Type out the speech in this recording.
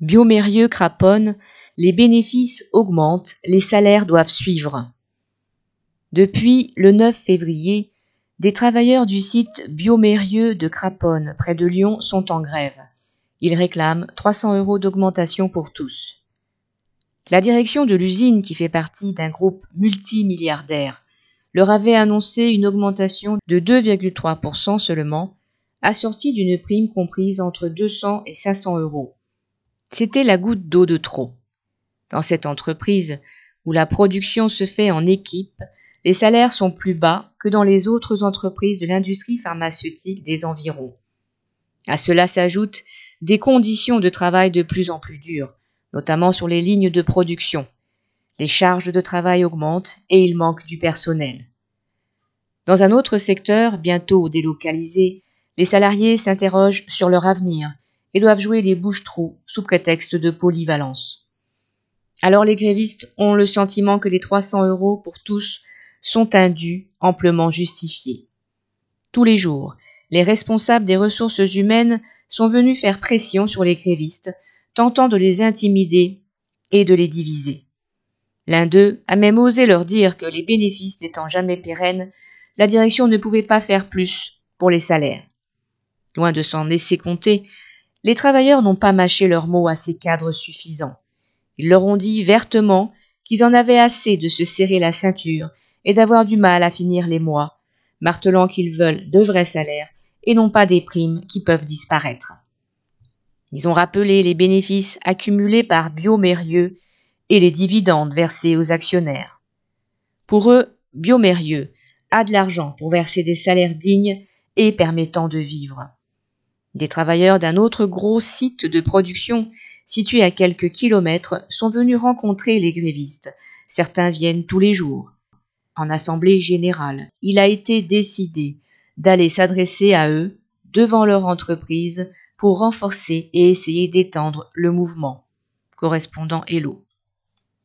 Biomérieux craponne, les bénéfices augmentent, les salaires doivent suivre. Depuis le 9 février, des travailleurs du site Biomérieux de Craponne, près de Lyon, sont en grève. Ils réclament 300 euros d'augmentation pour tous. La direction de l'usine, qui fait partie d'un groupe multimilliardaire, leur avait annoncé une augmentation de 2,3% seulement, assortie d'une prime comprise entre 200 et 500 euros. C'était la goutte d'eau de trop. Dans cette entreprise, où la production se fait en équipe, les salaires sont plus bas que dans les autres entreprises de l'industrie pharmaceutique des environs. À cela s'ajoutent des conditions de travail de plus en plus dures, notamment sur les lignes de production. Les charges de travail augmentent et il manque du personnel. Dans un autre secteur, bientôt délocalisé, les salariés s'interrogent sur leur avenir et doivent jouer les bouches-trous sous prétexte de polyvalence. Alors les grévistes ont le sentiment que les 300 euros pour tous sont indus, amplement justifiés. Tous les jours, les responsables des ressources humaines sont venus faire pression sur les grévistes, tentant de les intimider et de les diviser. L'un d'eux a même osé leur dire que les bénéfices n'étant jamais pérennes, la direction ne pouvait pas faire plus pour les salaires. Loin de s'en laisser compter, les travailleurs n'ont pas mâché leurs mots à ces cadres suffisants. Ils leur ont dit vertement qu'ils en avaient assez de se serrer la ceinture et d'avoir du mal à finir les mois, martelant qu'ils veulent de vrais salaires et non pas des primes qui peuvent disparaître. Ils ont rappelé les bénéfices accumulés par Biomérieux et les dividendes versés aux actionnaires. Pour eux, Biomérieux a de l'argent pour verser des salaires dignes et permettant de vivre. Des travailleurs d'un autre gros site de production situé à quelques kilomètres sont venus rencontrer les grévistes. Certains viennent tous les jours. En assemblée générale, il a été décidé d'aller s'adresser à eux devant leur entreprise pour renforcer et essayer d'étendre le mouvement. Correspondant Hello.